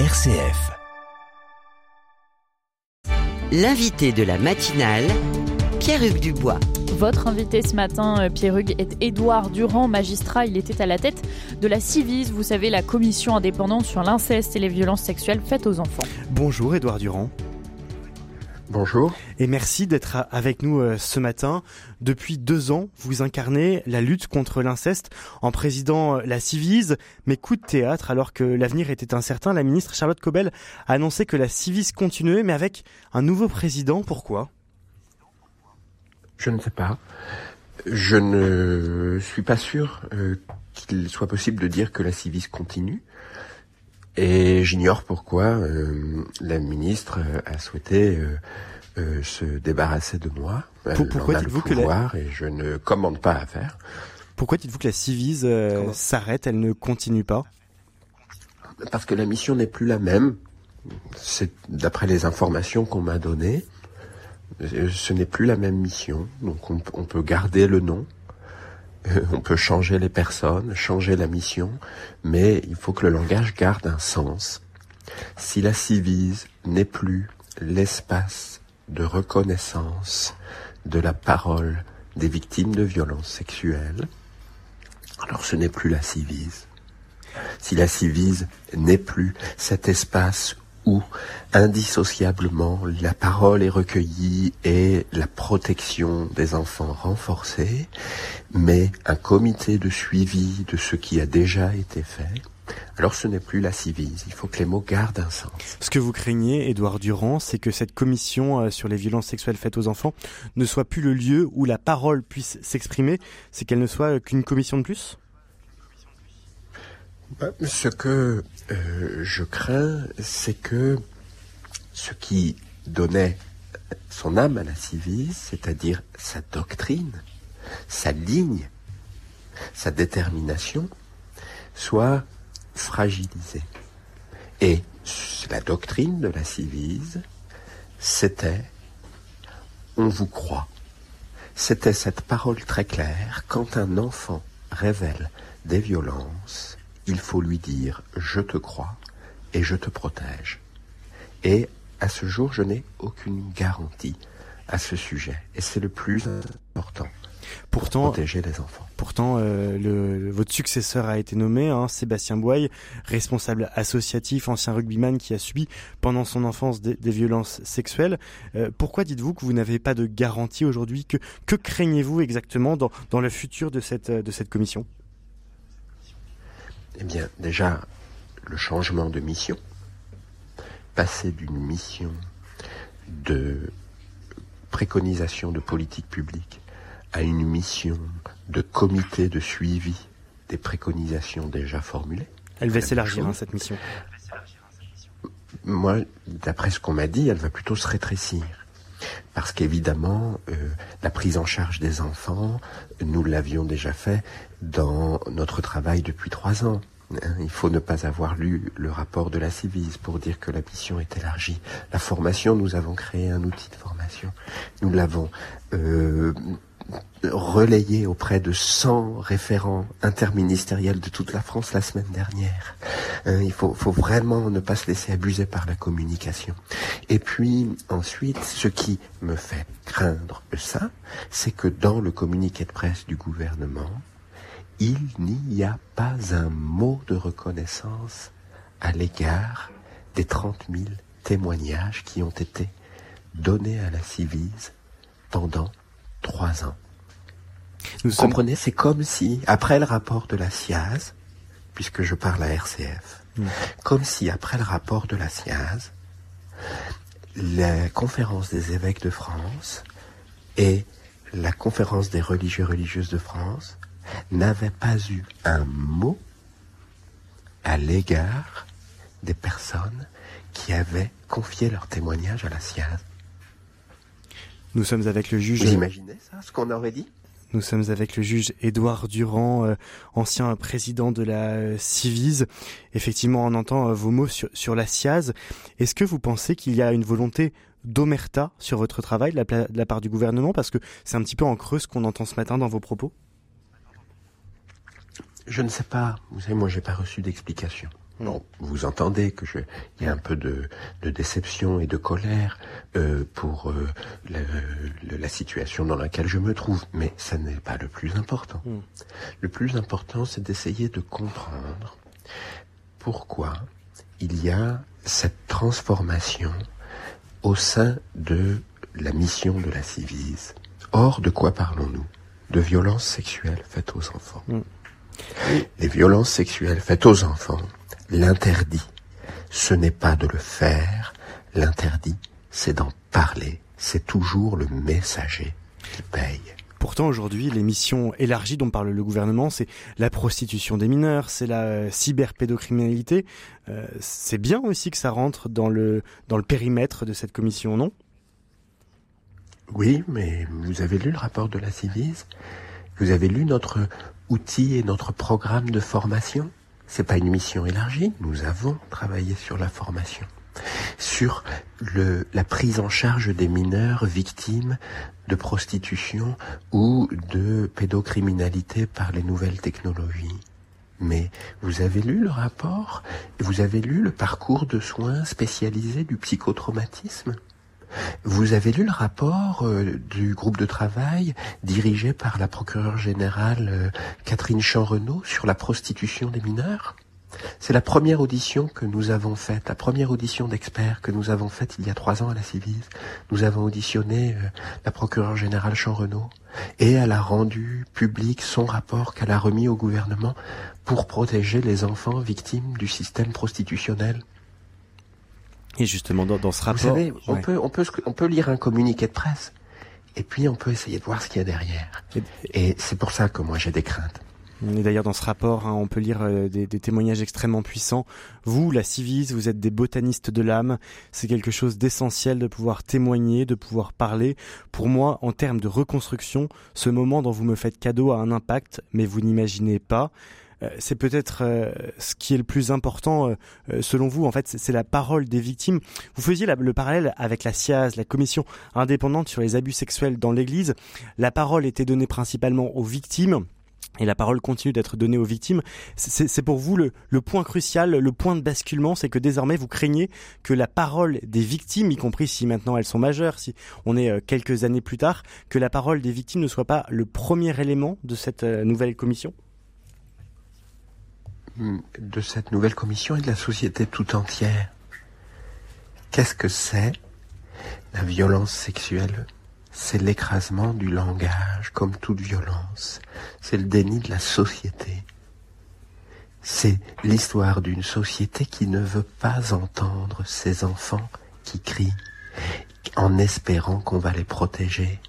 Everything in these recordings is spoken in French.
RCF. L'invité de la matinale, Pierre-Hugues Dubois. Votre invité ce matin, euh, Pierre-Hugues, est Édouard Durand, magistrat. Il était à la tête de la CIVIS, vous savez, la commission indépendante sur l'inceste et les violences sexuelles faites aux enfants. Bonjour Édouard Durand. Bonjour. Et merci d'être avec nous euh, ce matin. Depuis deux ans, vous incarnez la lutte contre l'inceste en présidant euh, la Civise. Mais coup de théâtre, alors que l'avenir était incertain, la ministre Charlotte Cobel a annoncé que la Civise continuait, mais avec un nouveau président. Pourquoi? Je ne sais pas. Je ne suis pas sûr euh, qu'il soit possible de dire que la Civise continue. Et j'ignore pourquoi euh, la ministre euh, a souhaité euh, euh, se débarrasser de moi. Elle pourquoi dites-vous que la- et je ne commande pas à faire. Pourquoi dites-vous que la Civise euh, s'arrête, elle ne continue pas? Parce que la mission n'est plus la même. C'est d'après les informations qu'on m'a données, ce n'est plus la même mission. Donc on, on peut garder le nom, on peut changer les personnes, changer la mission, mais il faut que le langage garde un sens. Si la civise n'est plus l'espace de reconnaissance de la parole des victimes de violences sexuelles, alors ce n'est plus la civise si la civise n'est plus cet espace où indissociablement la parole est recueillie et la protection des enfants renforcée, mais un comité de suivi de ce qui a déjà été fait, alors ce n'est plus la civise. Il faut que les mots gardent un sens. Ce que vous craignez, Édouard Durand, c'est que cette commission euh, sur les violences sexuelles faites aux enfants ne soit plus le lieu où la parole puisse s'exprimer, c'est qu'elle ne soit qu'une commission de plus? Ce que euh, je crains, c'est que ce qui donnait son âme à la civise, c'est-à-dire sa doctrine, sa ligne, sa détermination, soit fragilisée. Et la doctrine de la civise, c'était on vous croit. C'était cette parole très claire, quand un enfant révèle des violences, il faut lui dire je te crois et je te protège. Et à ce jour, je n'ai aucune garantie à ce sujet. Et c'est le plus important, Pourtant, protéger les enfants. Pourtant, euh, le, votre successeur a été nommé, hein, Sébastien Boye, responsable associatif, ancien rugbyman qui a subi pendant son enfance des, des violences sexuelles. Euh, pourquoi dites-vous que vous n'avez pas de garantie aujourd'hui? Que, que craignez-vous exactement dans, dans le futur de cette, de cette commission? Eh bien, déjà, le changement de mission, passer d'une mission de préconisation de politique publique à une mission de comité de suivi des préconisations déjà formulées. Elle va s'élargir, hein, cette mission. Moi, d'après ce qu'on m'a dit, elle va plutôt se rétrécir. Parce qu'évidemment, euh, la prise en charge des enfants, nous l'avions déjà fait dans notre travail depuis trois ans. Hein, Il faut ne pas avoir lu le rapport de la Civise pour dire que la mission est élargie. La formation, nous avons créé un outil de formation. Nous l'avons euh, relayé auprès de 100 référents interministériels de toute la France la semaine dernière. Hein, il faut, faut vraiment ne pas se laisser abuser par la communication. Et puis ensuite, ce qui me fait craindre ça, c'est que dans le communiqué de presse du gouvernement, il n'y a pas un mot de reconnaissance à l'égard des 30 000 témoignages qui ont été donnés à la Civise pendant trois ans. Nous Vous sommes- comprenez, c'est comme si, après le rapport de la SIAZ, puisque je parle à RCF, Mm. comme si, après le rapport de la SIAZ, la conférence des évêques de France et la conférence des religieux religieuses de France n'avaient pas eu un mot à l'égard des personnes qui avaient confié leur témoignage à la SIAZ. Nous sommes avec le juge. Vous imaginez ça, ce qu'on aurait dit? Nous sommes avec le juge Édouard Durand, euh, ancien président de la euh, Civise. Effectivement, on entend euh, vos mots sur, sur la SIAZ. Est-ce que vous pensez qu'il y a une volonté d'omerta sur votre travail de la, pla- de la part du gouvernement? Parce que c'est un petit peu en creux ce qu'on entend ce matin dans vos propos. Je ne sais pas. Vous savez, moi, j'ai pas reçu d'explication. Hmm. Bon, vous entendez que je, il y a un peu de, déception et de colère euh, pour euh, la, situation dans laquelle je me trouve, mais ça n'est pas le plus important. Hmm. Le plus important, c'est d'essayer de comprendre pourquoi il y a cette transformation au sein de la mission de la Civise. Or, de quoi parlons-nous? De violences sexuelles faites aux enfants. Mm. Les violences sexuelles faites aux enfants, l'interdit, ce n'est pas de le faire, l'interdit, c'est d'en parler. C'est toujours le messager qui paye. Pourtant, aujourd'hui, les missions élargies dont parle le gouvernement, c'est la prostitution des mineurs, c'est la euh, cyberpédocriminalité. Euh, c'est bien aussi que ça rentre dans le, dans le périmètre de cette commission, non? Oui, mais vous avez lu le rapport de la Civise? Vous avez lu notre outil et notre programme de formation. C'est pas une mission élargie, nous avons travaillé sur la formation sur le, la prise en charge des mineurs victimes de prostitution ou de pédocriminalité par les nouvelles technologies. Mais vous avez lu le rapport Vous avez lu le parcours de soins spécialisé du psychotraumatisme? Vous avez lu le rapport euh, du groupe de travail dirigé par la procureure générale euh, Catherine Champ-Renaud sur la prostitution des mineurs? C'est la première audition que nous avons faite, la première audition d'experts que nous avons faite il y a trois ans à la Civise. Nous avons auditionné euh, la procureure générale Jean Renaud et elle a rendu public son rapport qu'elle a remis au gouvernement pour protéger les enfants victimes du système prostitutionnel. Et justement, dans, ce rapport... Vous savez, on, peut, on, peut, on peut lire un communiqué de presse et puis on peut essayer de voir ce qu'il y a derrière. Et c'est pour ça que moi j'ai des craintes. Et d'ailleurs, dans ce rapport, hein, on peut lire euh, des, témoignages extrêmement puissants. Vous, la Civise, vous êtes des botanistes de l'âme. C'est quelque chose d'essentiel de pouvoir témoigner, de pouvoir parler. Pour moi, en termes de reconstruction, ce moment dont vous me faites cadeau a un impact, mais vous n'imaginez pas. Euh, c'est peut-être euh, ce qui est le plus important selon vous. En fait, c'est la parole des victimes. Vous faisiez le parallèle avec la SIAZ, la commission indépendante sur les abus sexuels dans l'Église. La parole était donnée principalement aux victimes et la parole continue d'être donnée aux victimes. C'est pour vous le, point crucial, le point de basculement, c'est que désormais vous craignez que la parole des victimes, y compris si maintenant elles sont majeures, si on est euh, quelques années plus tard, que la parole des victimes ne soit pas le premier élément de cette euh, nouvelle commission? De cette nouvelle commission et de la société tout entière. Qu'est-ce que c'est la violence sexuelle? C'est l'écrasement du langage comme toute violence, c'est le déni de la société. C'est l'histoire d'une société qui ne veut pas entendre ses enfants qui crient en espérant qu'on va les protéger.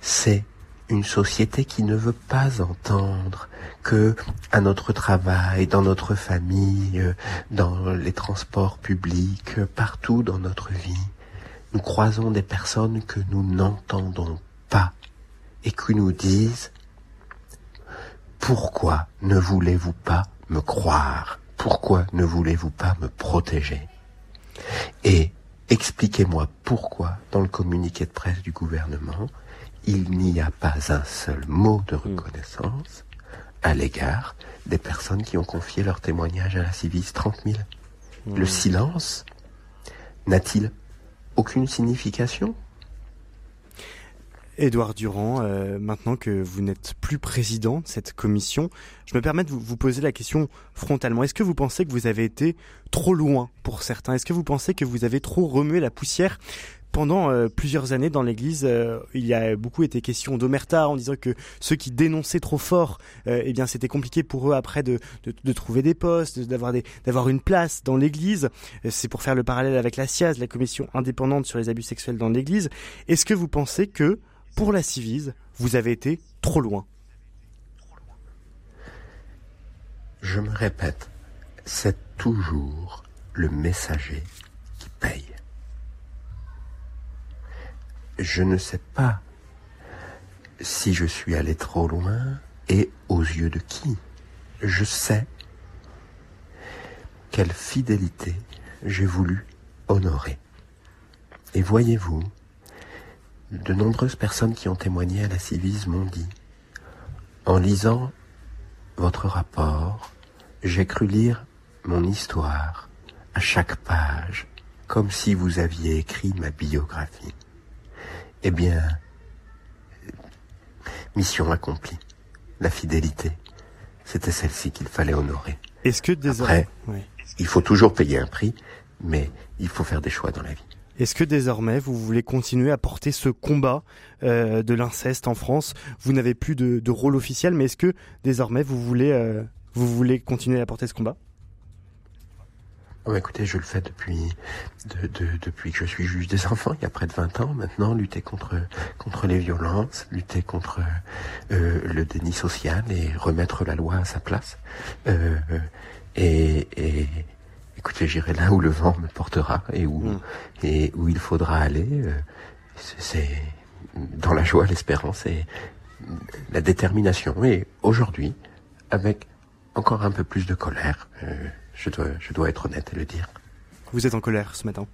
C'est une société qui ne veut pas entendre que à notre travail, dans notre famille, dans les transports publics, partout dans notre vie, nous croisons des personnes que nous n'entendons pas et qui nous disent Pourquoi ne voulez-vous pas me croire? Pourquoi ne voulez-vous pas me protéger? Et expliquez-moi pourquoi, dans le communiqué de presse du gouvernement, il n'y a pas un seul mot de reconnaissance à l'égard des personnes qui ont confié leur témoignage à la Civis 30 000. Le mmh. silence n'a-t-il aucune signification? Édouard Durand, euh, maintenant que vous n'êtes plus président de cette commission, je me permets de vous, poser la question frontalement. Est-ce que vous pensez que vous avez été trop loin pour certains? Est-ce que vous pensez que vous avez trop remué la poussière pendant euh, plusieurs années dans l'Église, euh, il y a beaucoup été question d'omerta en disant que ceux qui dénonçaient trop fort, euh, eh bien c'était compliqué pour eux après de, trouver des postes, d'avoir d'avoir une place dans l'Église. C'est pour faire le parallèle avec la SIAZ, la commission indépendante sur les abus sexuels dans l'Église. Est-ce que vous pensez que pour la Civise, vous avez été trop loin? Je me répète, c'est toujours le messager qui paye je ne sais pas si je suis allé trop loin et aux yeux de qui. Je sais quelle fidélité j'ai voulu honorer. Et voyez-vous, de nombreuses personnes qui ont témoigné à la Civise m'ont dit, en lisant votre rapport, j'ai cru lire mon histoire à chaque page, comme si vous aviez écrit ma biographie. Eh bien, mission accomplie. La fidélité, c'était celle-ci qu'il fallait honorer. Est-ce que désormais... Après, il faut toujours payer un prix, mais il faut faire des choix dans la vie. Est-ce que désormais vous voulez continuer à porter ce combat euh, de l'inceste en France? Vous n'avez plus de, de, rôle officiel, mais est-ce que désormais vous voulez, euh, vous voulez continuer à porter ce combat? Oh, écoutez, je le fais depuis de, de, depuis que je suis juge des enfants, il y a près de 20 ans maintenant, lutter contre contre les violences, lutter contre euh, le déni social et remettre la loi à sa place. Euh, et, et écoutez, j'irai là où le vent me portera et où mm. et où il faudra aller. Euh, c'est dans la joie, l'espérance et la détermination. Et aujourd'hui, avec encore un peu plus de colère. Euh, je dois, je dois être honnête et le dire. Vous êtes en colère ce matin?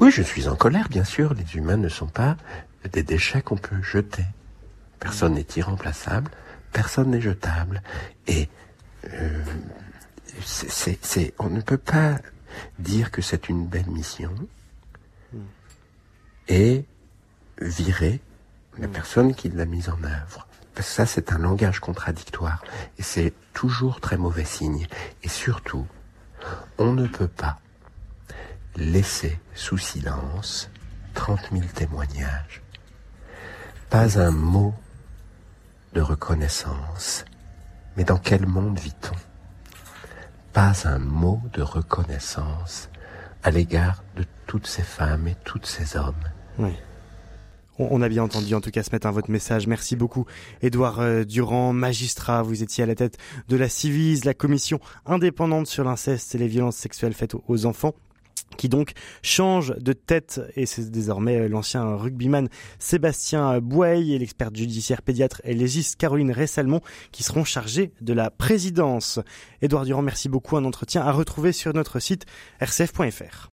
Oui, je suis en colère, bien sûr. Les humains ne sont pas des déchets qu'on peut jeter. Personne n'est irremplaçable, personne n'est jetable. Et euh, c'est, c'est, on ne peut pas dire que c'est une belle mission et virer la personne qui l'a mise en œuvre. Ça, c'est un langage contradictoire. Et c'est toujours très mauvais signe. Et surtout, on ne peut pas laisser sous silence 30 000 témoignages. Pas un mot de reconnaissance. Mais dans quel monde vit-on? Pas un mot de reconnaissance à l'égard de toutes ces femmes et tous ces hommes. On a bien entendu en tout cas ce matin votre message. Merci beaucoup. Édouard euh, Durand, magistrat, vous étiez à la tête de la Civise, la commission indépendante sur l'inceste et les violences sexuelles faites aux enfants qui donc change de tête et c'est désormais euh, l'ancien rugbyman Sébastien Bouey et l'experte judiciaire pédiatre et légiste Caroline Ressalmon qui seront chargés de la présidence. Édouard Durand, merci beaucoup. Un entretien à retrouver sur notre site rcf.fr.